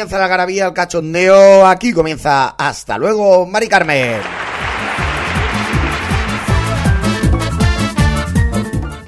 Comienza la garabía, el cachondeo. Aquí comienza. Hasta luego, Mari Carmen.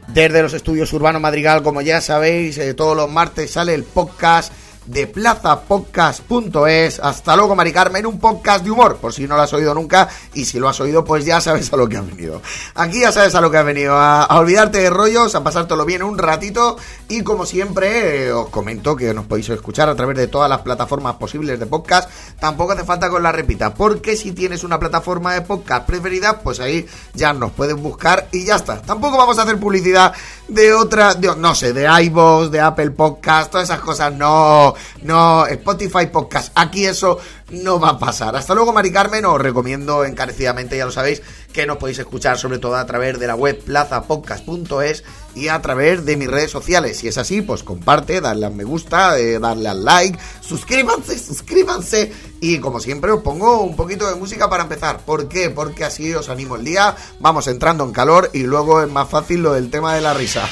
Desde los estudios Urbano Madrigal, como ya sabéis, eh, todos los martes sale el podcast de plazapodcast.es. Hasta luego, Mari Carmen, un podcast de humor, por si no lo has oído nunca, y si lo has oído, pues ya sabes a lo que has venido. Aquí ya sabes a lo que has venido, a, olvidarte de rollos, a pasártelo bien un ratito, y como siempre, eh, os comento que nos podéis escuchar a través de todas las plataformas posibles de podcast. Tampoco hace falta os la repita, porque si tienes una plataforma de podcast preferida, pues ahí ya nos puedes buscar y ya está. Tampoco vamos a hacer publicidad de otra, de, no sé, de iVoox, de Apple Podcast, todas esas cosas, no, no, Spotify Podcast, aquí eso no va a pasar. Hasta luego, Mari Carmen, os recomiendo encarecidamente, ya lo sabéis, que nos podéis escuchar sobre todo a través de la web plazapodcast.es y a través de mis redes sociales. Si es así, pues comparte, darle a me gusta, eh, darle al like, suscríbanse, suscríbanse y como siempre os pongo un poquito de música para empezar. ¿Por qué? Porque así os animo el día, vamos entrando en calor y luego es más fácil lo del tema de la risa.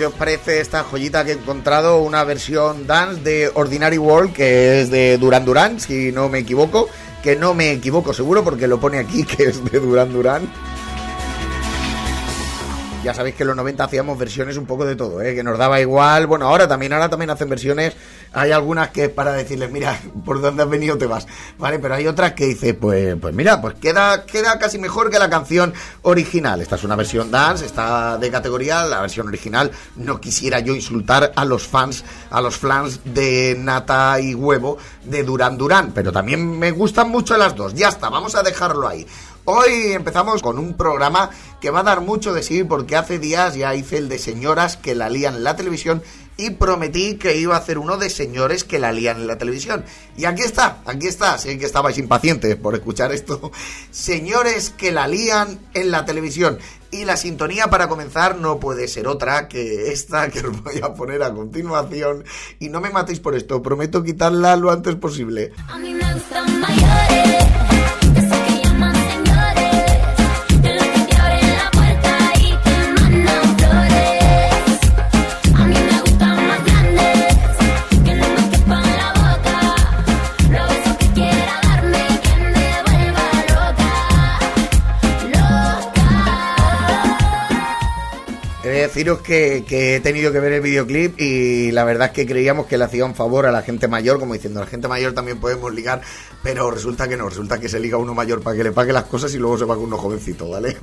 ¿Qué os parece esta joyita que he encontrado? Una versión dance de Ordinary World, que es de Duran Duran, si no me equivoco. Que no me equivoco seguro porque lo pone aquí que es de Duran Duran. Ya sabéis que en los 90 hacíamos versiones un poco de todo, ¿eh? que nos daba igual. Bueno, ahora también, ahora también hacen versiones. Hay algunas que es para decirles, mira, por dónde has venido te vas, ¿vale? Pero hay otras que dice, pues, pues mira, pues queda, queda casi mejor que la canción original. Esta es una versión dance, está de categoría, la versión original. No quisiera yo insultar a los fans, a los fans de Nata y Huevo de Duran Duran, pero también me gustan mucho las dos. Ya está, vamos a dejarlo ahí. Hoy empezamos con un programa que va a dar mucho de sí porque hace días ya hice el de señoras que la lían en la televisión y prometí que iba a hacer uno de señores que la lían en la televisión. Y aquí está, aquí está, sé que estabais impacientes por escuchar esto. Señores que la lían en la televisión. Y la sintonía para comenzar no puede ser otra que esta que os voy a poner a continuación. Y no me matéis por esto, prometo quitarla lo antes posible. Deciros que, he tenido que ver el videoclip y la verdad es que creíamos que le hacía un favor a la gente mayor, como diciendo, a la gente mayor también podemos ligar, pero resulta que no, resulta que se liga uno mayor para que le pague las cosas y luego se va con uno jovencito, ¿vale?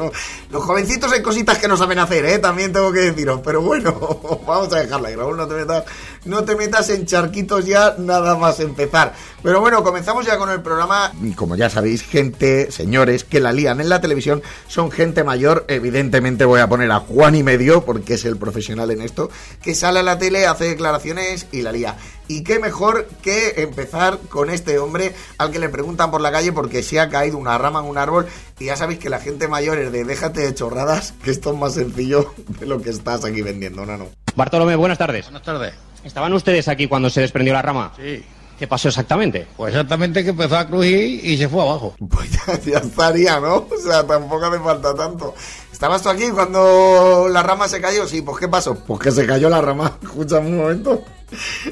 Los jovencitos hay cositas que no saben hacer, ¿eh? También tengo que deciros, pero bueno, vamos a dejarla, Raúl, no te metas, no te metas en charquitos ya nada más empezar. Pero bueno, comenzamos ya con el programa. Y Como ya sabéis, gente, señores, que la lían en la televisión son gente mayor. Evidentemente voy a poner a Juan y medio, porque es el profesional en esto, que sale a la tele, hace declaraciones y la lía. Y qué mejor que empezar con este hombre al que le preguntan por la calle porque se ha caído una rama en un árbol. Y ya sabéis que la gente mayor es de déjate de chorradas, que esto es más sencillo de lo que estás aquí vendiendo, no, no. Bartolomé, buenas tardes. Buenas tardes. ¿Estaban ustedes aquí cuando se desprendió la rama? Sí. ¿Qué pasó exactamente? Pues exactamente que empezó a crujir y se fue abajo. Pues ya, ya estaría, ¿no? O sea, tampoco hace falta tanto. ¿Estabas tú aquí cuando la rama se cayó? Sí, pues ¿qué pasó? Pues que se cayó la rama. Escúchame un momento.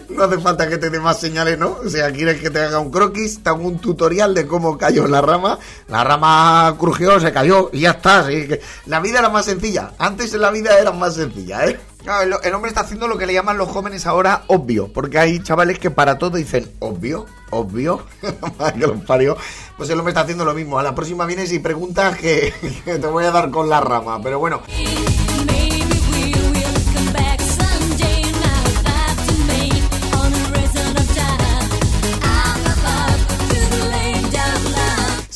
No hace falta que te dé más señales, ¿no? O sea, quieres que te haga un croquis, te hago un tutorial de cómo cayó la rama. La rama crujió, se cayó y ya está. ¿sí? Que La vida era más sencilla. Antes la vida era más sencilla, ¿eh? El, hombre está haciendo lo que le llaman los jóvenes ahora obvio. Porque hay chavales que para todo dicen obvio, obvio. Que los parió. Pues el hombre está haciendo lo mismo. A la próxima vienes y preguntas que te voy a dar con la rama. Pero bueno.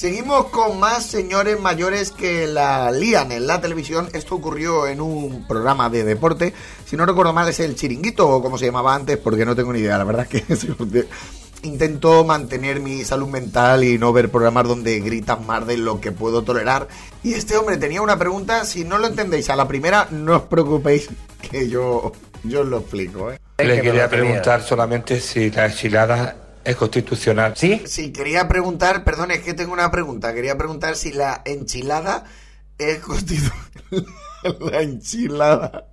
Seguimos con más señores mayores que la lían en la televisión. Esto ocurrió en un programa de deporte. Si no recuerdo mal, es el chiringuito o como se llamaba antes, porque no tengo ni idea. La verdad es que intento mantener mi salud mental y no ver programas donde gritan más de lo que puedo tolerar. Y este hombre tenía una pregunta. Si no lo entendéis a la primera, no os preocupéis, que yo, yo os lo explico. ¿eh? Le quería preguntar solamente si la enchilada es constitucional. ¿Sí? Sí, quería preguntar, perdón, es que tengo una pregunta. Quería preguntar si la enchilada es constitucional. la enchilada.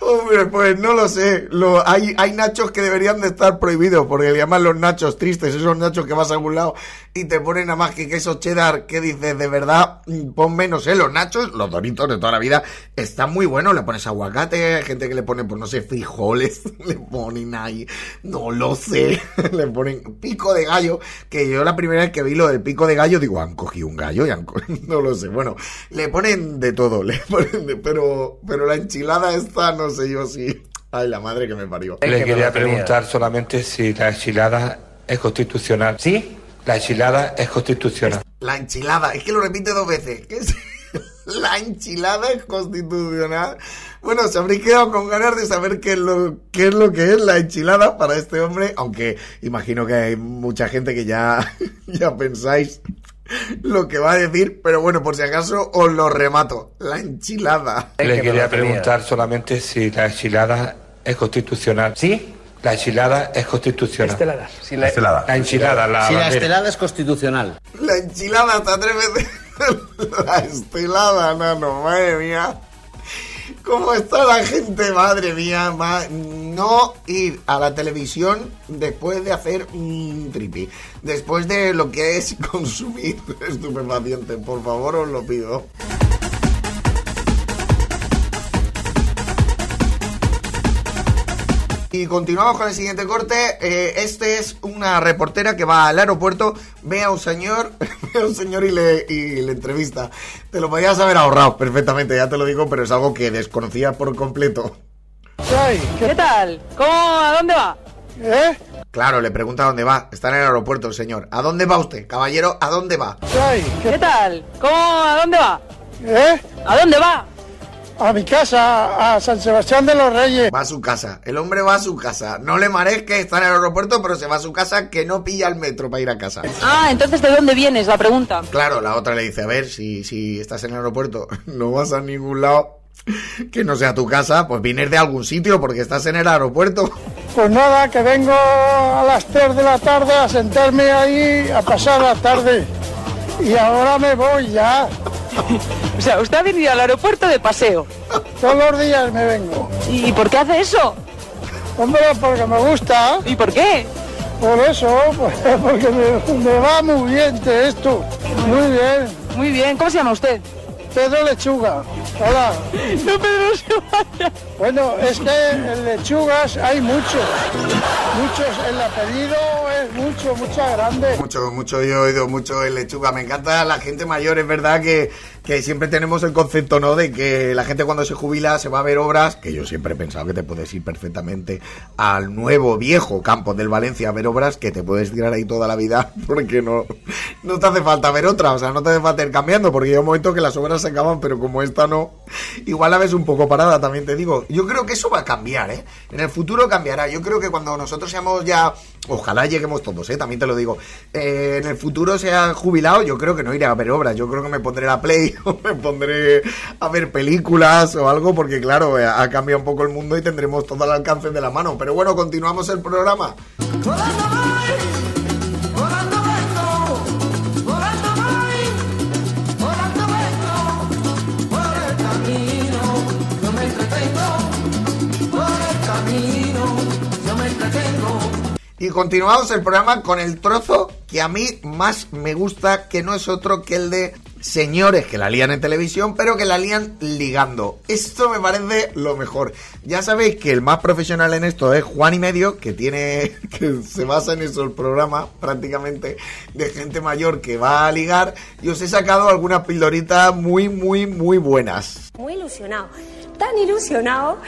Hombre, pues no lo sé. Lo, hay, hay nachos que deberían de estar prohibidos porque le llaman los nachos tristes. Esos nachos que vas a algún lado y te ponen a más que queso cheddar. que dices? De verdad, ponme, no sé, los nachos, los doritos de toda la vida están muy buenos. Le pones aguacate, hay gente que le pone, pues no sé, frijoles. Le ponen ahí, no lo sé. le ponen pico de gallo. Que yo la primera vez que vi lo del pico de gallo, digo, han cogido un gallo y han co- No lo sé. Bueno, le ponen de todo. Le ponen de- pero, pero la enchilada esta, no sé yo si. Ay, la madre que me parió. Le quería preguntar solamente si la enchilada es constitucional. ¿Sí? La enchilada es constitucional. La enchilada, es que lo repite dos veces. ¿Qué es? La enchilada es constitucional. Bueno, se habréis quedado con ganas de saber qué es lo, qué es lo que es la enchilada para este hombre, aunque imagino que hay mucha gente que ya, ya pensáis lo que va a decir, pero bueno, por si acaso os lo remato. La enchilada. Le quería preguntar solamente si la enchilada es constitucional. ¿Sí? La enchilada es constitucional. Si la, La enchilada, la Si la bandera. estelada es constitucional. La enchilada hasta tres veces. La estelada, nano, madre mía. ¿Cómo está la gente? Madre mía, ma- no ir a la televisión después de hacer un tripi. Después de lo que es consumir estupefacientes. Por favor, os lo pido. Y continuamos con el siguiente corte. Eh, este es una reportera que va al aeropuerto, ve a un señor, ve a un señor y le, y le entrevista. Te lo podías haber ahorrado perfectamente, ya te lo digo, pero es algo que desconocía por completo. ¿Qué tal? ¿Cómo? ¿A dónde va? Claro, le pregunta a dónde va. Está en el aeropuerto el señor. ¿A dónde va usted? Caballero, ¿a dónde va? ¿Qué tal? ¿Cómo? ¿A dónde va? ¿Eh? ¿A dónde va? A mi casa, a San Sebastián de los Reyes. Va a su casa. El hombre va a su casa. No le que está en el aeropuerto, pero se va a su casa que no pilla el metro para ir a casa. Ah, entonces ¿de dónde vienes? La pregunta. Claro, la otra le dice, a ver, si, si estás en el aeropuerto, no vas a ningún lado que no sea tu casa, pues vienes de algún sitio porque estás en el aeropuerto. Pues nada, que vengo a las 3 de la tarde a sentarme ahí a pasar la tarde. Y ahora me voy ya. O sea, usted ha venido al aeropuerto de paseo. Todos los días me vengo. ¿Y por qué hace eso? Hombre, porque me gusta. ¿Y por qué? Por eso, pues, porque me, me va muy bien de esto. Muy bien. Muy bien. ¿Cómo se llama usted? Pedro Lechuga. Hola. No, Pedro, se vaya. Bueno, es que en lechugas hay muchos. Muchos. El apellido es mucho, mucha grande. Mucho, mucho, yo he oído mucho en lechuga. Me encanta la gente mayor, es verdad que, que siempre tenemos el concepto, ¿no? De que la gente cuando se jubila se va a ver obras, que yo siempre he pensado que te puedes ir perfectamente al nuevo, viejo campo del Valencia a ver obras, que te puedes tirar ahí toda la vida, porque no, no te hace falta ver otra, o sea, no te hace falta ir cambiando, porque hay un momento que las obras se acaban, pero como esta no, igual la ves un poco parada, también te digo. Yo creo que eso va a cambiar, ¿eh? En el futuro cambiará. Yo creo que cuando nosotros seamos ya, ojalá lleguemos todos, ¿eh? También te lo digo. Eh, en el futuro sea jubilado, yo creo que no iré a ver obras. Yo creo que me pondré la play o me pondré a ver películas o algo, porque claro, eh, ha cambiado un poco el mundo y tendremos todo al alcance de la mano. Pero bueno, continuamos el programa. Continuamos el programa con el trozo que a mí más me gusta, que no es otro que el de señores que la lían en televisión, pero que la lían ligando. Esto me parece lo mejor. Ya sabéis que el más profesional en esto es Juan y Medio, que tiene, que se basa en eso el programa, prácticamente, de gente mayor que va a ligar, y os he sacado algunas pildoritas muy, muy, muy buenas. Muy ilusionado. Tan ilusionado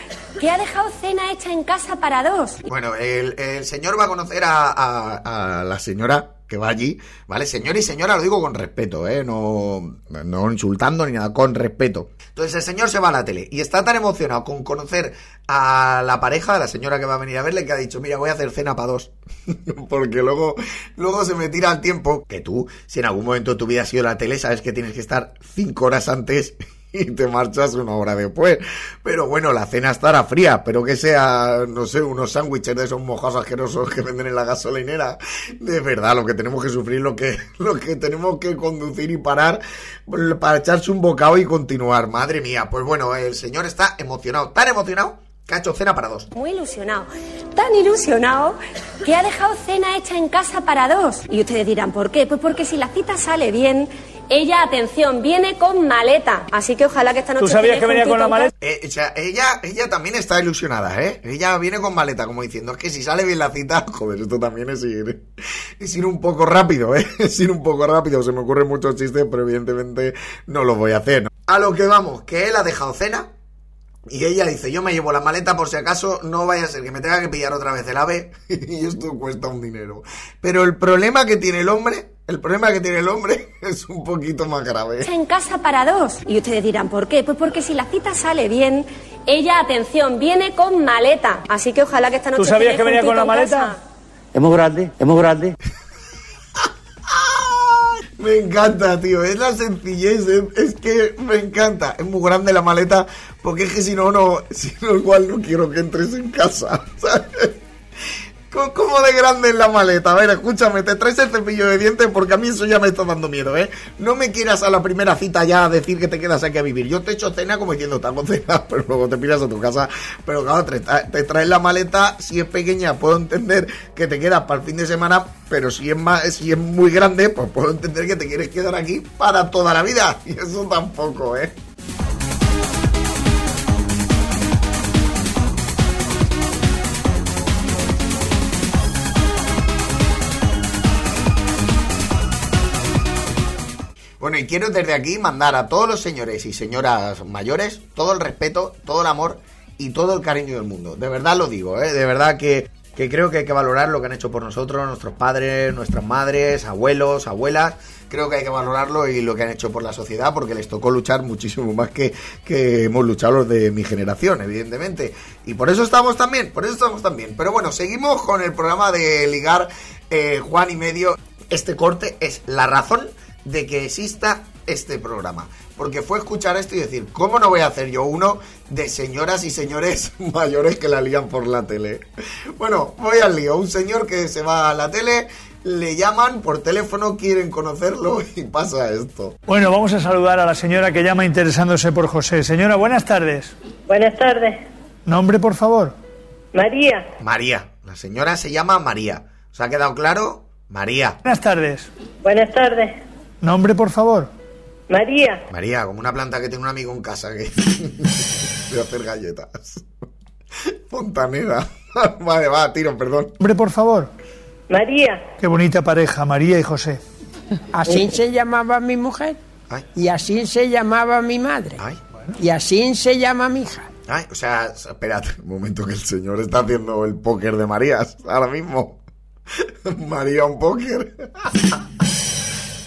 que ha dejado cena hecha en casa para dos. Bueno, el, señor va a conocer a, la señora que va allí, ¿vale? Señor y señora lo digo con respeto, ¿eh? No, no insultando ni nada, con respeto. Entonces el señor se va a la tele y está tan emocionado con conocer a la pareja, a la señora que va a venir a verle, que ha dicho, mira, voy a hacer cena para dos. Porque luego, luego se me tira el tiempo que tú, si en algún momento de tu vida has ido la tele, sabes que tienes que estar cinco horas antes y te marchas una hora después. Pero bueno, la cena estará fría, pero que sea, no sé, unos sándwiches de esos mojados asquerosos que venden en la gasolinera. De verdad, lo que tenemos que sufrir, lo que, lo que tenemos que conducir y parar para echarse un bocado y continuar. Madre mía, pues bueno, el señor está emocionado, tan emocionado que ha hecho cena para dos. Muy ilusionado. Tan ilusionado que ha dejado cena hecha en casa para dos. Y ustedes dirán, ¿por qué? Pues porque si la cita sale bien, ella, atención, viene con maleta. Así que ojalá que esta noche... ¿Tú sabías que venía con la maleta? Eh, o sea, ella, ella también está ilusionada, ¿eh? Ella viene con maleta, como diciendo, es que si sale bien la cita, joder, esto también es ir, es ir un poco rápido, ¿eh? Es ir un poco rápido, se me ocurren muchos chistes, pero evidentemente no los voy a hacer. ¿no? A lo que vamos, que él ha dejado cena, y ella dice, yo me llevo la maleta por si acaso no vaya a ser que me tenga que pillar otra vez el ave y esto cuesta un dinero. Pero el problema que tiene el hombre, el problema que tiene el hombre es un poquito más grave. En casa para dos. Y ustedes dirán, ¿por qué? Pues porque si la cita sale bien, ella, atención, viene con maleta. Así que ojalá que esta noche... ¿Tú sabías que venía con la maleta? casa. Es muy grande, es muy grande. Me encanta, tío. Es la sencillez. Es, que me encanta. Es muy grande la maleta. Porque es que si no, no. Si no, igual no quiero que entres en casa. ¿sabes? ¿Cómo- ¿Cómo de grande es la maleta? A ver, escúchame, te traes el cepillo de dientes porque a mí eso ya me está dando miedo, ¿eh? No me quieras a la primera cita ya a decir que te quedas aquí a vivir. Yo te echo cena como diciendo, te hago pero luego te piras a tu casa. Pero claro, te traes la maleta, si es pequeña, puedo entender que te quedas para el fin de semana, pero si es, más, si es muy grande, pues puedo entender que te quieres quedar aquí para toda la vida. Y eso tampoco, ¿eh? Bueno, y quiero desde aquí mandar a todos los señores y señoras mayores todo el respeto, todo el amor y todo el cariño del mundo. De verdad lo digo, ¿eh? De verdad que, que creo que hay que valorar lo que han hecho por nosotros, nuestros padres, nuestras madres, abuelos, abuelas. Creo que hay que valorarlo y lo que han hecho por la sociedad porque les tocó luchar muchísimo más que, que hemos luchado los de mi generación, evidentemente. Y por eso estamos también, por eso estamos también. Pero bueno, seguimos con el programa de ligar eh, Juan y Medio. Este corte es la razón de que exista este programa. Porque fue escuchar esto y decir, ¿cómo no voy a hacer yo uno de señoras y señores mayores que la lían por la tele? Bueno, voy al lío. Un señor que se va a la tele, le llaman por teléfono, quieren conocerlo y pasa esto. Bueno, vamos a saludar a la señora que llama interesándose por José. Señora, buenas tardes. Buenas tardes. Nombre, por favor. María. María. La señora se llama María. ¿Os ha quedado claro? María. Buenas tardes. Buenas tardes. Nombre, por favor. María. María, como una planta que tiene un amigo en casa que de hacer galletas. Fontanera. vale, va, tiro, perdón. Nombre, por favor. María. Qué bonita pareja, María y José. Así se llamaba mi mujer. Ay. Y así se llamaba mi madre. Ay. Y así se llama mi hija. Ay, o sea, espérate un momento que el señor está haciendo el póker de Marías ahora mismo. María un póker.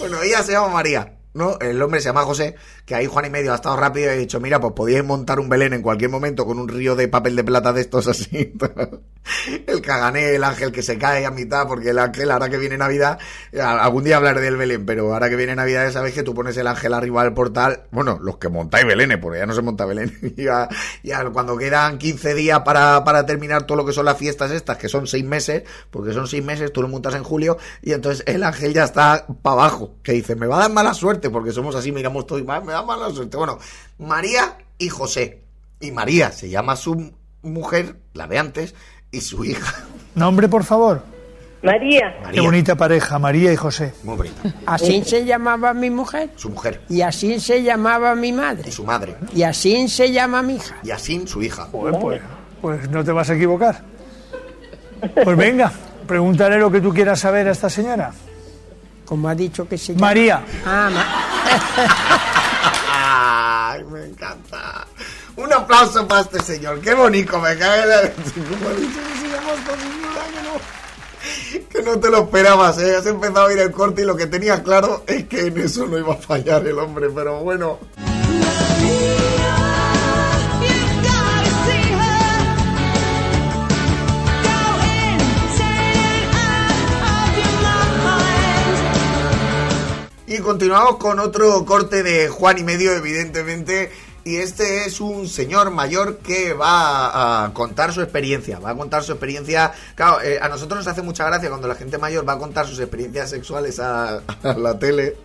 Bueno, ella se llama María, ¿no? El hombre se llama José, que ahí Juan y medio ha estado rápido y ha dicho, mira, pues podíais montar un Belén en cualquier momento con un río de papel de plata de estos así. el cagané, el ángel que se cae a mitad, porque el ángel, ahora que viene Navidad, algún día hablaré del Belén, pero ahora que viene Navidad, ya sabéis que tú pones el ángel arriba del portal, bueno, los que montáis Belénes, porque ya no se monta Belén, ya, ya cuando quedan 15 días para, para terminar todo lo que son las fiestas estas, que son 6 meses, porque son 6 meses, tú lo montas en julio, y entonces el ángel ya está para abajo, que dice, me va a dar mala suerte, porque somos así, miramos todo y "Ma- me da mala suerte. Bueno, María y José, y María se llama su mujer, la de antes, y su hija. Nombre, por favor. María. Qué bonita pareja, María y José. Muy bonita. Así se llamaba mi mujer. Su mujer. Y así se llamaba mi madre. Su madre. Y así se llama mi hija. Y así su hija. Pues, pues, pues no te vas a equivocar. Pues venga, pregúntale lo que tú quieras saber a esta señora. Como ha dicho que se llama. María. Ah, ma- Ay, me encanta. Un aplauso para este señor. Qué bonito, me cae la... ¿Cómo ha dicho que se llama esta señora? Que no, que no te lo esperabas, ¿eh? Has empezado a ir al corte y lo que tenías claro es que en eso no iba a fallar el hombre, pero bueno. Continuamos con otro corte de Juan y medio, evidentemente. Y este es un señor mayor que va a contar su experiencia. Va a contar su experiencia. Claro, eh, a nosotros nos hace mucha gracia cuando la gente mayor va a contar sus experiencias sexuales a, a la tele.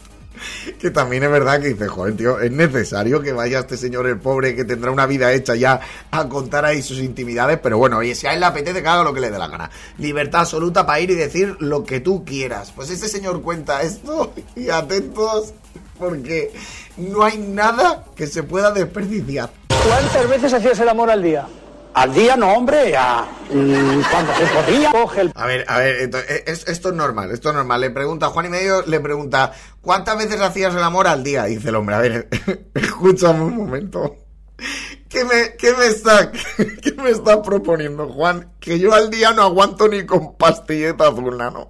Que también es verdad que dice, joder, tío, es necesario que vaya este señor, el pobre, que tendrá una vida hecha ya, a contar ahí sus intimidades. Pero bueno, oye, si a él le apetece, haga lo que le dé la gana. Libertad absoluta para ir y decir lo que tú quieras. Pues este señor cuenta esto y atentos, porque no hay nada que se pueda desperdiciar. ¿Cuántas veces hacías el amor al día? Al día no, hombre, mm, cuando se podía. Coge el... A ver, a ver, esto es, esto es normal, esto es normal. Le pregunta, Juan y medio le pregunta, ¿cuántas veces hacías el amor al día? Dice el hombre, a ver, escúchame un momento. ¿Qué me, qué me está, qué me está proponiendo, Juan? Que yo al día no aguanto ni con pastilleta azul, nano.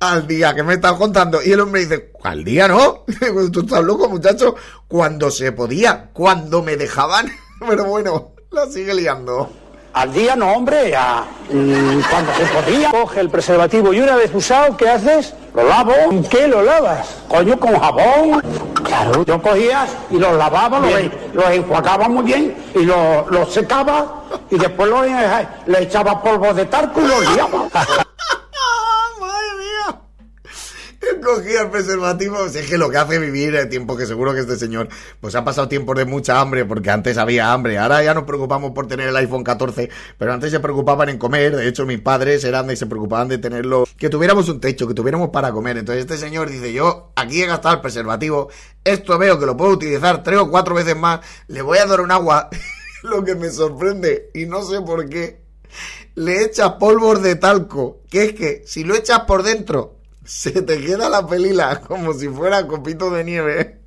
Al día, ¿qué me estás contando? Y el hombre dice, al día no. Tú estás loco, muchacho. Cuando se podía, cuando me dejaban. Pero bueno, la sigue liando. Al día no, hombre, a, mm, cuando se podía. Coge el preservativo y una vez usado, ¿qué haces? Lo lavo. ¿Con qué lo lavas? Coño, con jabón. Claro. Yo cogía y los lavaba, los, los enjuagaba muy bien y los, los secaba y después los, eh, le echaba polvo de talco y los liaba. ¡Ah, madre mía! Él cogía el preservativo. Es que lo que hace vivir el tiempo que seguro que este señor pues ha pasado tiempos de mucha hambre porque antes había hambre. Ahora ya nos preocupamos por tener el iPhone 14, pero antes se preocupaban en comer. De hecho, mis padres eran de se preocupaban de tenerlo, que tuviéramos un techo, que tuviéramos para comer. Entonces este señor dice, yo aquí he gastado el preservativo, esto veo que lo puedo utilizar tres o cuatro veces más, le voy a dar un agua. lo que me sorprende, y no sé por qué, le echas polvos de talco, que es que si lo echas por dentro, se te queda la pelila como si fuera copito de nieve.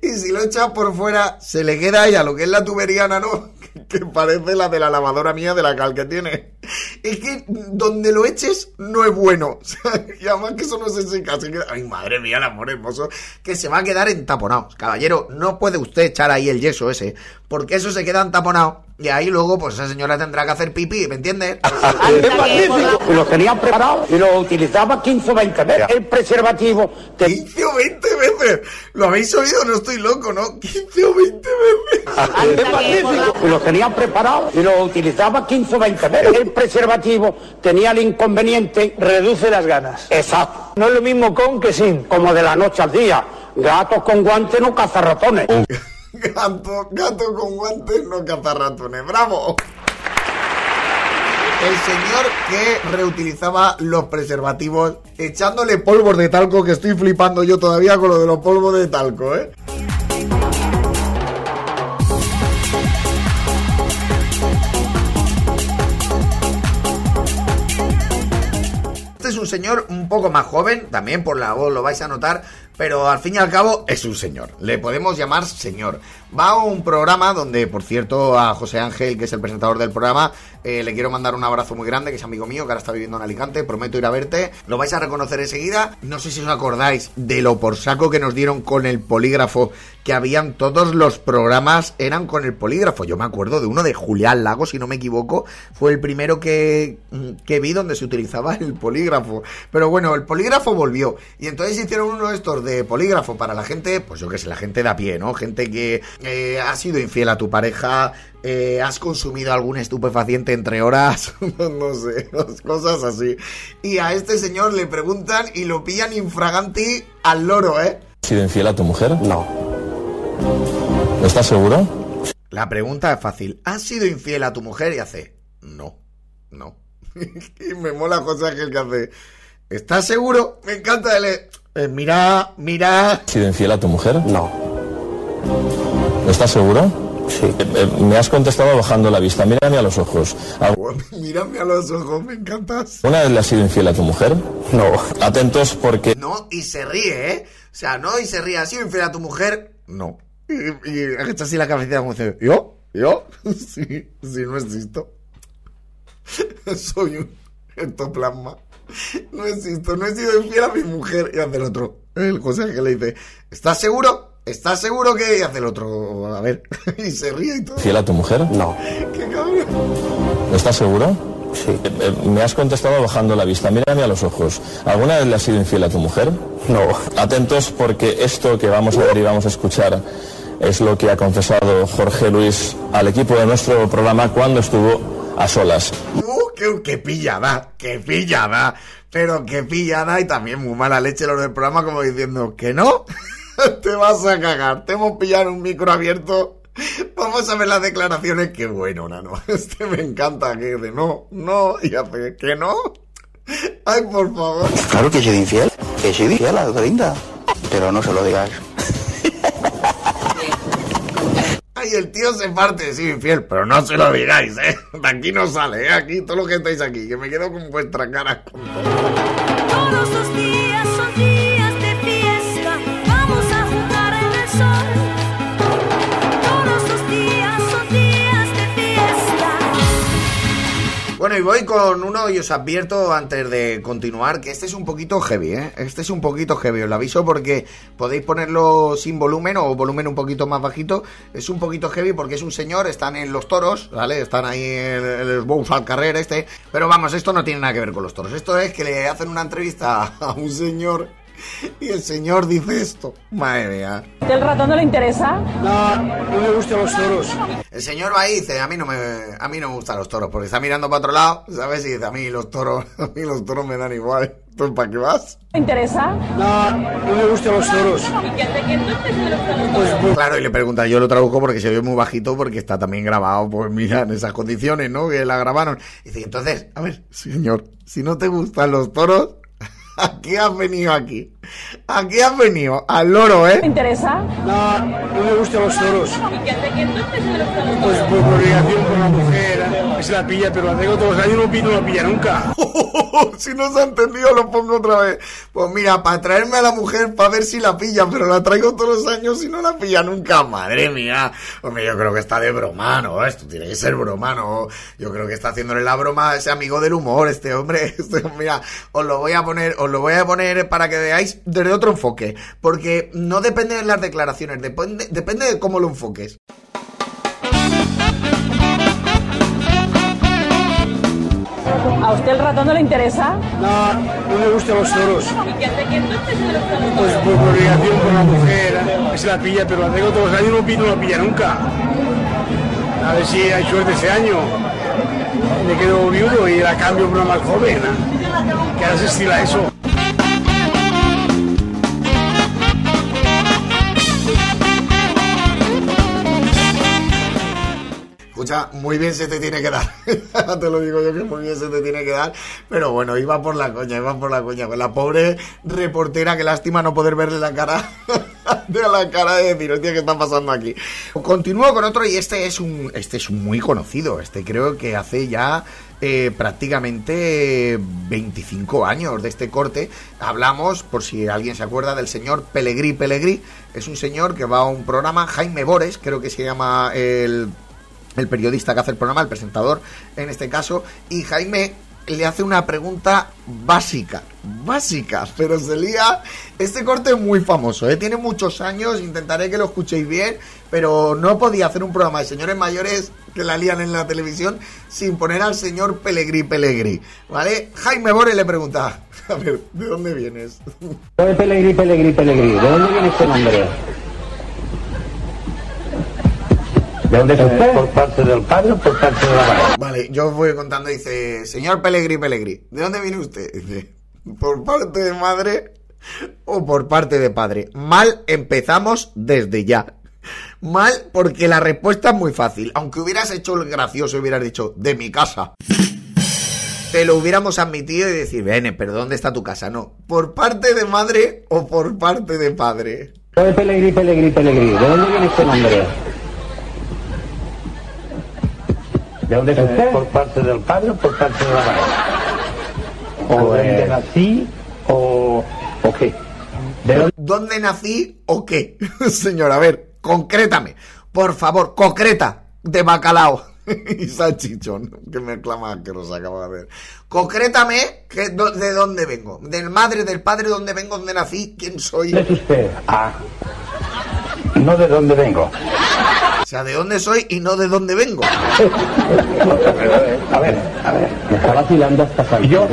Y si lo echas por fuera, se le queda ahí a lo que es la tubería nano, que parece la de la lavadora mía de la cal que tiene. Es que donde lo eches no es bueno. O sea, y además que eso no se seca. Se queda... Ay, madre mía, el amor hermoso. Que se va a quedar entaponado. Caballero, no puede usted echar ahí el yeso ese. Porque eso se queda entaponado. Y ahí luego, pues esa señora tendrá que hacer pipí, ¿me entiendes? ¡Qué magnífico! Y los tenía preparados y los utilizaba 15 o 20 veces. El preservativo te 15 o 20 veces. ¿Lo habéis oído? No estoy loco, ¿no? 15 o 20 veces. ¡Qué magnífico! Y los tenía preparados y los utilizaba 15 o 20 veces. El preservativo tenía el inconveniente. Reduce las ganas. Exacto. No es lo mismo con que sin. Como de la noche al día. Gatos con guantes no cazan ratones. Gato, gato con guantes, no cazar ratones. ¡Bravo! El señor que reutilizaba los preservativos echándole polvos de talco, que estoy flipando yo todavía con lo de los polvos de talco, ¿eh? Señor un poco más joven, también por la voz lo vais a notar, pero al fin y al cabo es un señor. Le podemos llamar señor. Va a un programa donde, por cierto, a José Ángel, que es el presentador del programa, eh, le quiero mandar un abrazo muy grande, que es amigo mío, que ahora está viviendo en Alicante. Prometo ir a verte. Lo vais a reconocer enseguida. No sé si os acordáis de lo por saco que nos dieron con el polígrafo, que habían todos los programas, eran con el polígrafo. Yo me acuerdo de uno de Julián Lago, si no me equivoco. Fue el primero que, que vi donde se utilizaba el polígrafo. Pero bueno, el polígrafo volvió. Y entonces hicieron uno de estos de polígrafo para la gente, pues yo que sé, la gente de a pie, ¿no? Gente que eh, ha sido infiel a tu pareja, eh, has consumido algún estupefaciente entre horas, no sé, cosas así. Y a este señor le preguntan y lo pillan infraganti al loro, ¿eh? ¿Has sido infiel a tu mujer? No. ¿Estás seguro? La pregunta es fácil. ¿Has sido infiel a tu mujer? Y hace, no, no. y me mola José Ángel que hace. ¿Estás seguro? Me encanta el. eh, mira, mira. ¿Has sido infiel a tu mujer? No. ¿Estás seguro? Sí. me has contestado bajando la vista. Mírame a los ojos. Mírame a los ojos, me encantas. ¿Una vez le has sido infiel a tu mujer? No. Atentos porque... No, y se ríe, ¿eh? O sea, no, y se ríe. ¿Has sido infiel a tu mujer? No. Y, y agacha así la cabecita como dice, ¿yo? ¿Yo? Sí, sí, no existo. Soy un ectoplasma. No existo, no he sido infiel a mi mujer. Y hace el otro. El José Ángel le dice, ¿estás seguro? ¿Estás seguro que...? Y hace el otro, a ver. y se ríe y todo. ¿Fiel a tu mujer? No. ¡Qué cabrón! ¿Estás seguro? Sí. Me has contestado bajando la vista. Mírame a los ojos. ¿Alguna vez le has sido infiel a tu mujer? No. Atentos porque esto que vamos a ver y vamos a escuchar es lo que ha confesado Jorge Luis al equipo de nuestro programa cuando estuvo a solas. ¡Uh, qué, qué pillada! ¡Qué pillada! Pero qué pillada y también muy mala leche los del programa como diciendo que no. te vas a cagar. Te hemos pillado un micro abierto. Vamos a ver las declaraciones. Qué bueno, nano. Este me encanta. Que de no, no. Y hace que no. Ay, por favor. Claro que soy infiel. Que soy infiel a Dorinda. Pero no se lo digas. Ay, el tío se parte, sí, infiel, pero no se lo digáis, ¿eh? De aquí no sale, ¿eh? Aquí, todo lo que estáis aquí, que me quedo con vuestra cara. Todos Bueno, y voy con uno y os advierto antes de continuar que este es un poquito heavy, ¿eh? Este es un poquito heavy, os lo aviso porque podéis ponerlo sin volumen o volumen un poquito más bajito. Es un poquito heavy porque es un señor, están en los toros, ¿vale? Están ahí en el Bows al carrer este. Pero vamos, esto no tiene nada que ver con los toros. Esto es que le hacen una entrevista a un señor y el señor dice esto. Madre mía. ¿El ratón no le interesa? No, no me gustan los toros. El señor va y dice, a mí no me, a mí no me gustan los toros, porque está mirando para otro lado, ¿sabes? Y dice, a mí los toros, a mí los toros me dan igual. Entonces, ¿para qué vas? ¿Le interesa? No, no me gustan los toros. Pues, claro, y le pregunta, yo lo traduzco porque se ve muy bajito, porque está también grabado, pues mira, en esas condiciones, ¿no? Que la grabaron. Y dice, entonces, a ver, señor, si no te gustan los toros, ¿a qué has venido aquí? ¿A qué has venido? Al loro, ¿eh? ¿Le interesa? No, no me gustan los toros. Pues por obligación con la mujer, que se la pilla, pero la tengo todos los años no no la pilla nunca. si no se ha entendido, lo pongo otra vez. Pues mira, para traerme a la mujer, para ver si la pilla, pero la traigo todos los años y no la pilla nunca. Madre mía. Hombre, yo creo que está de broma, ¿no? Esto tiene que ser broma, ¿no? Yo creo que está haciéndole la broma a ese amigo del humor, este hombre. Este, mira, os lo voy a poner, os lo voy a poner para que veáis desde otro enfoque. Porque no depende de las declaraciones, depende, depende de cómo lo enfoques. ¿A usted el ratón no le interesa? No, no me gustan los toros. Pues por obligación con la mujer, que se la pilla, pero la tengo todos los años no no la pilla nunca. A ver si hay suerte ese año. Me quedo viudo y la cambio por una más joven. ¿eh? Que ahora se estila eso. Muy bien se te tiene que dar. te lo digo yo que muy bien se te tiene que dar. Pero bueno, iba por la coña, iba por la coña. Con la pobre reportera, que lástima no poder verle la cara. de la cara de decir, hostia, ¿qué está pasando aquí? Continúo con otro y este es un. Este es muy conocido. Este creo que hace ya. eh, prácticamente 25 años de este corte. Hablamos, por si alguien se acuerda, del señor Pelegrí Pelegrí. Es un señor que va a un programa, Jaime Bores, creo que se llama el el periodista que hace el programa, el presentador en este caso, y Jaime le hace una pregunta básica, básica, pero se lía. Este corte es muy famoso, ¿eh? tiene muchos años, intentaré que lo escuchéis bien, pero no podía hacer un programa de señores mayores que la lían en la televisión sin poner al señor Pelegrí Pelegrí, ¿vale? Jaime Bore le pregunta, a ver, ¿de dónde vienes? Pelegrí, Pelegrí, Pelegrí. ¿De dónde viene este nombre? ¿De dónde es usted? ¿Por parte del padre o por parte de la madre? Vale, yo os voy contando, dice, señor Pelegrí Pelegrí, ¿de dónde viene usted? Dice, ¿por parte de madre o por parte de padre? Mal empezamos desde ya. Mal porque la respuesta es muy fácil. Aunque hubieras hecho el gracioso, hubieras dicho, de mi casa. te lo hubiéramos admitido y decir, Bene, pero ¿dónde está tu casa? No, ¿por parte de madre o por parte de padre? Soy Pelegrí, Pelegrí, Pelegrí. ¿De dónde viene este nombre? ¿De dónde es usted? ¿Por parte del padre o por parte de la madre? ¿O de dónde nací o, o qué? ¿De dónde? ¿Dónde nací o qué? Señor, a ver, concrétame. Por favor, concreta. De bacalao y salchichón. Que me clama que nos acaba de ver. Concrétame que, do- de dónde vengo. Del madre, del padre, dónde vengo, dónde nací, quién soy. ¿Dónde es usted? Ah. No de dónde vengo. O sea, de dónde soy y no de dónde vengo. A ver, a ver. Me está vacilando hasta salir. Yo,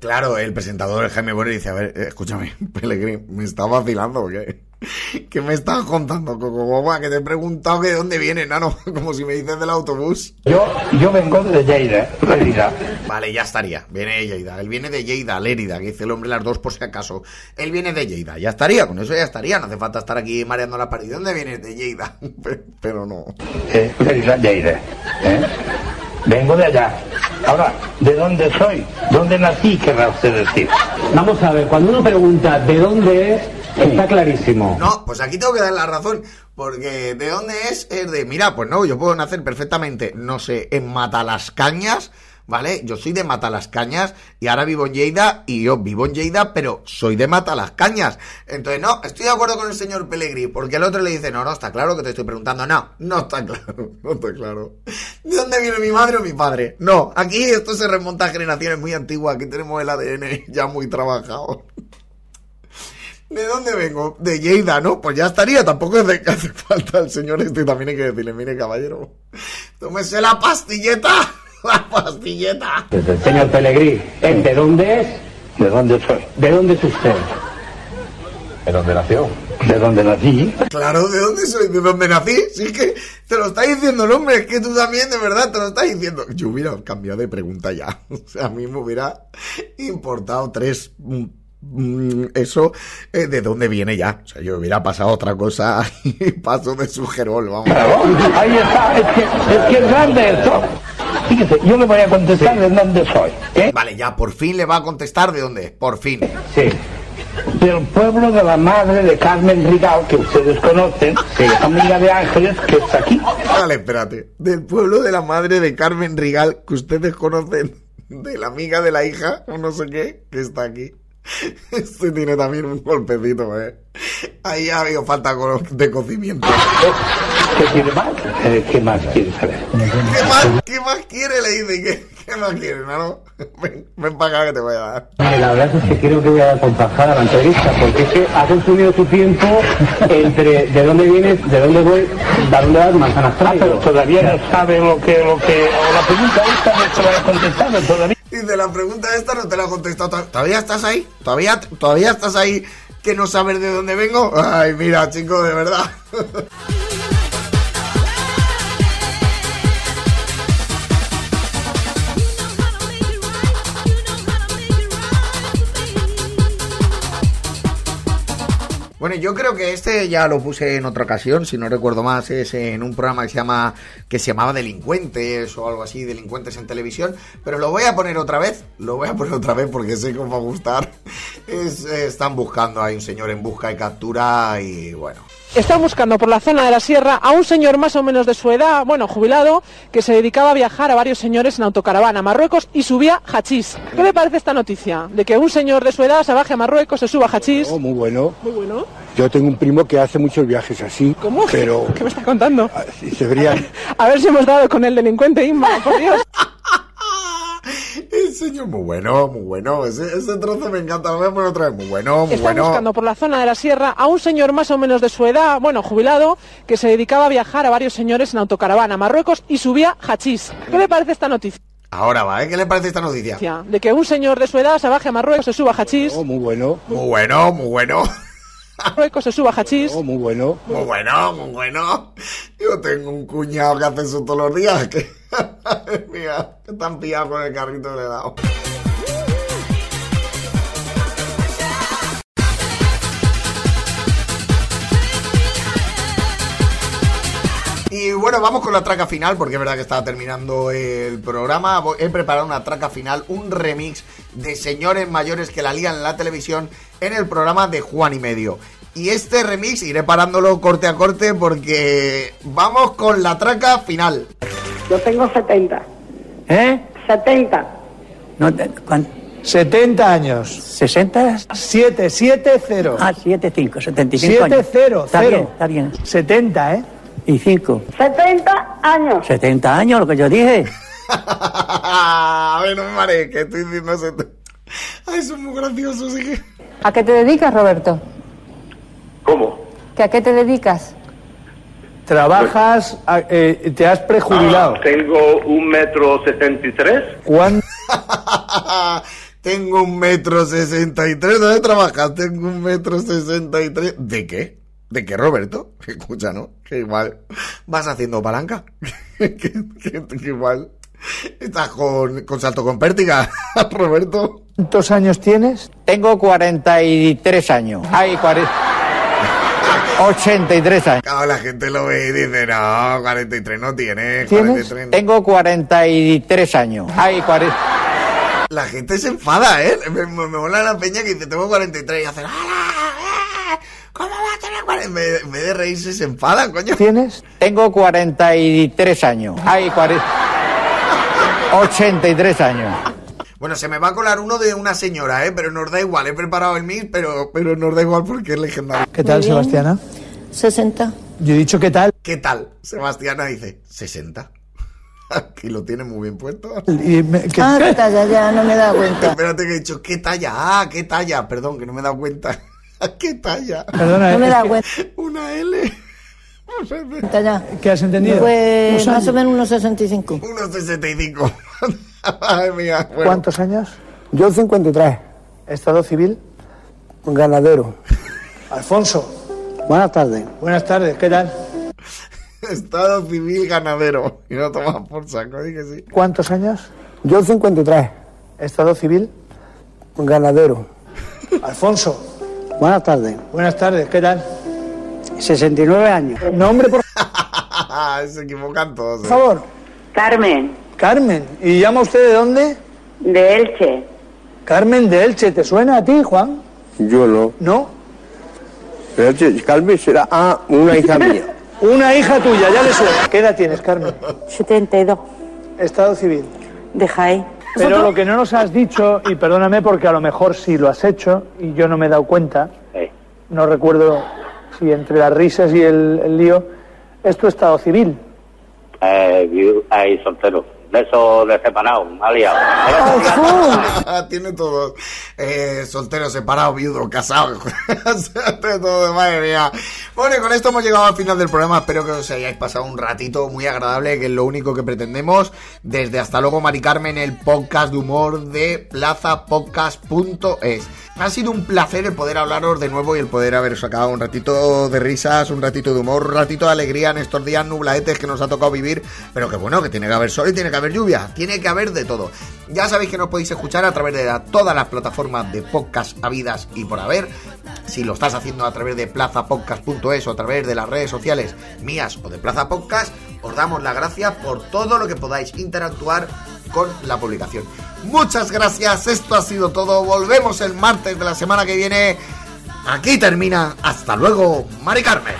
Claro, el presentador, el Jaime Bueno, dice, a ver, eh, escúchame, Pelegrín, me está vacilando, ¿qué? ¿Qué me estás contando, Coco Boba? Que te he preguntado que de dónde viene, nano, como si me dices del autobús. yo, yo vengo de Lleida, Lérida. Vale, ya estaría. Viene de Lleida. Él viene de Lleida, Lérida, que dice el hombre las dos por si acaso. Él viene de Lleida. Ya estaría, con eso ya estaría. No hace falta estar aquí mareando la pared. ¿De dónde vienes? De Lleida. Pe- Pero no. Eh, Lérida, Lleida. ¿eh? Vengo de allá. Ahora, ¿de dónde soy? ¿Dónde nací, querrá usted decir? Vamos a ver, cuando uno pregunta de dónde es, está clarísimo. No, pues aquí tengo que dar la razón. Porque de dónde es, es de, mira, pues no, yo puedo nacer perfectamente, no sé, en Matalascañas, ¿vale? Yo soy de Matalascañas y ahora vivo en Lleida y yo vivo en Lleida, pero soy de Matalascañas. Entonces, no, estoy de acuerdo con el señor Pellegrini, porque el otro le dice, no, no, está claro que te estoy preguntando. No, no está claro, no está claro. ¿De dónde viene mi madre o mi padre? No, aquí esto se remonta a generaciones muy antiguas, aquí tenemos el ADN ya muy trabajado. ¿De dónde vengo? De Lleida, ¿no? Pues ya estaría, tampoco es de que hace falta el señor este, también hay que decirle, mire caballero, tómese la pastilleta, la pastilleta. Señor Pellegrí, ¿eh, ¿de dónde es? ¿De dónde soy? ¿De dónde es usted? ¿De dónde nació? ¿De dónde nací? Claro, ¿de dónde soy? ¿De dónde nací? Si es que te lo está diciendo el hombre, es que tú también de verdad te lo estás diciendo. Yo hubiera cambiado de pregunta ya. O sea, a mí me hubiera importado tres... mm, Eso, eh, ¿de dónde viene ya? O sea, yo hubiera pasado otra cosa y paso de su gerol, vamos. Claro, ahí está, es que es, que es grande esto. Fíjese, yo le voy a contestar de dónde soy. ¿eh? Vale, ya por fin le va a contestar de dónde por fin. Sí. Del pueblo de la madre de Carmen Rigal, que ustedes conocen, que es amiga de Ángeles, que está aquí. Vale, espérate. Del pueblo de la madre de Carmen Rigal, que ustedes conocen, de la amiga de la hija, o no sé qué, que está aquí. Este tiene también un golpecito, eh. Ahí ha habido falta de cocimiento. ¿Qué quiere más? Eh, ¿Qué más quiere saber? ¿Qué más, qué más quiere? Le dice. ¿Qué, más quiere, nano? Ven, ven para acá que te voy a dar. La verdad es que creo que voy a compasar a la entrevista, porque es que ha consumido tu tiempo entre de dónde vienes, de dónde voy, de dónde vas, manzanas Ah, pero todavía no sabe lo que, lo que, o la pregunta esta no se la he contestado todavía. Dice, la pregunta esta no te la he contestado. to- ¿Todavía estás ahí? ¿Todavía, ¿Todavía estás ahí que no sabes de dónde vengo? Ay, mira, chico, de verdad. Bueno, yo creo que este ya lo puse en otra ocasión, si no recuerdo más, es en un programa que se llama que se llamaba Delincuentes o algo así, Delincuentes en televisión, pero lo voy a poner otra vez, lo voy a poner otra vez porque sé os va a gustar. Es, están buscando a un señor en busca y captura y bueno, Están buscando por la zona de la sierra a un señor más o menos de su edad, bueno, jubilado, que se dedicaba a viajar a varios señores en autocaravana a Marruecos y subía hachís. ¿Qué le parece esta noticia? De que un señor de su edad se baje a Marruecos, se suba hachís. Oh, muy bueno. Muy bueno. Yo tengo un primo que hace muchos viajes así. ¿Cómo? Pero ¿Qué me está contando? si se verían. A ver si hemos dado con el delincuente Inma, por Dios. el señor muy bueno, muy bueno, ese, ese trozo me encanta, lo voy a poner otra vez, muy bueno, muy Están bueno. buscando por la zona de la sierra a un señor más o menos de su edad, bueno, jubilado, que se dedicaba a viajar a varios señores en autocaravana a Marruecos y subía hachís. ¿Qué le parece esta noticia? Ahora va, ¿eh? ¿Qué le parece esta noticia? De que un señor de su edad se baje a Marruecos, se suba hachís. Oh, muy bueno. Muy bueno, muy bueno. Marruecos se suba hachís. Oh, muy bueno. Muy bueno, muy bueno. Yo tengo un cuñado que hace eso todos los días. Que, mira, que están pillados con el carrito de helado. Y bueno. Vamos con la traca final, porque es verdad que estaba terminando el programa. He preparado una traca final, un remix de señores mayores que la lían en la televisión en el programa de Juan y Medio. Y este remix iré parándolo corte a corte porque vamos con la traca final. Yo tengo 70. ¿Eh? 70. No te- ¿cuán- 70 años. ¿60? 7, 7, 0. Ah, 75, 75 7, años. 0, Está 0. bien, está bien. 70, ¿eh? ¿Y 5? 70 años. 70 años, lo que yo dije. A ver, no me marees, que estoy diciendo eso. Ay, son muy graciosos. sí que- ¿A qué te dedicas, Roberto? ¿Cómo? ¿Que ¿A qué te dedicas? Trabajas, a- eh, te has prejubilado. Ah, tengo un metro setenta y tres. ¿Cuándo? Tengo un metro sesenta y tres. ¿Dónde trabajas? Tengo un metro sesenta y tres. ¿De qué? ¿De qué, Roberto? Escucha, ¿no? Que igual vas haciendo palanca. que, que- que igual estás con, con salto con pértiga, Roberto. ¿Cuántos años tienes? Tengo 43 años. Ay, 40... 83 años. Claro, la gente lo ve y dice, no, 43 no tienes. ¿Tienes? 43 no". Tengo 43 años. Ay, 40... La gente se enfada, ¿eh? Me, me, me mola la peña que dice, tengo 43 y hacen, ¡Hala! ¡Ah! ¿Cómo va a tener 40? En vez, en vez de reírse, se enfadan, coño. ¿Tienes? Tengo 43 años. Ay, 40... 83 años. Bueno, se me va a colar uno de una señora, ¿eh? Pero nos da igual, he preparado el mix, pero, pero nos da igual porque es legendario. ¿Qué tal. Sebastiana? 60. Yo he dicho qué tal. ¿Qué tal? Sebastiana dice, 60. Aquí lo tiene muy bien puesto. Y me- ¿qué- Ah, qué talla, ya no me he dado cuenta. Espérate que he dicho, ¿qué talla? Ah, ¿qué talla? Perdón, que no me he dado cuenta. ¿Qué talla? Perdona, No me que- cuenta Una L. ya. ¿qué has entendido? Pues más años. o menos unos 65. Unos 65. Ay, mía. Bueno, ¿Cuántos años? Yo 53, ¿Estado civil? ganadero. Alfonso. Buenas tardes. Buenas tardes, ¿qué tal? Estado civil ganadero. Y no tomas por saco, dije sí. ¿Cuántos años? Yo 53, ¿Estado civil? ganadero. Alfonso. Buenas tardes. Buenas tardes, ¿qué tal? 69 años. Nombre, por Se equivocan todos. ¿eh? favor. Carmen, Carmen. ¿Y llama usted de dónde? de Elche. Carmen de Elche. ¿Te suena a ti, Juan? Yo no. ¿No? Pero che, Carmen será ah, una hija mía. Una hija tuya, ya le suena. ¿Qué edad tienes, Carmen? 72. Estado civil. De Jaén. Pero lo que no nos has dicho, y perdóname porque a lo mejor sí lo has hecho y yo no me he dado cuenta, Eh, no recuerdo si entre las risas y el, el lío, es tu estado civil. eh, ahí soltero. De eso de separado, aliado. Tiene todo. Eh, soltero, separado, viudo, casado. todo, madre mía. Bueno, y con esto hemos llegado al final del programa. Espero que os hayáis pasado un ratito muy agradable, que es lo único que pretendemos. Desde hasta luego, Mari Carmen, el podcast de humor de plazapodcast.es. Ha sido un placer el poder hablaros de nuevo y el poder haber sacado un ratito de risas, un ratito de humor, un ratito de alegría en estos días nublaetes que nos ha tocado vivir. Pero que bueno, que tiene que haber sol y tiene que haber lluvia, tiene que haber de todo. Ya sabéis que nos podéis escuchar a través de todas las plataformas de podcast habidas y por haber. Si lo estás haciendo a través de plazapodcast.es o a través de las redes sociales mías o de Plaza Podcast, os damos las gracias por todo lo que podáis interactuar con la publicación. Muchas gracias, esto ha sido todo. Volvemos el martes de la semana que viene. Aquí termina. Hasta luego, Mari Carmen.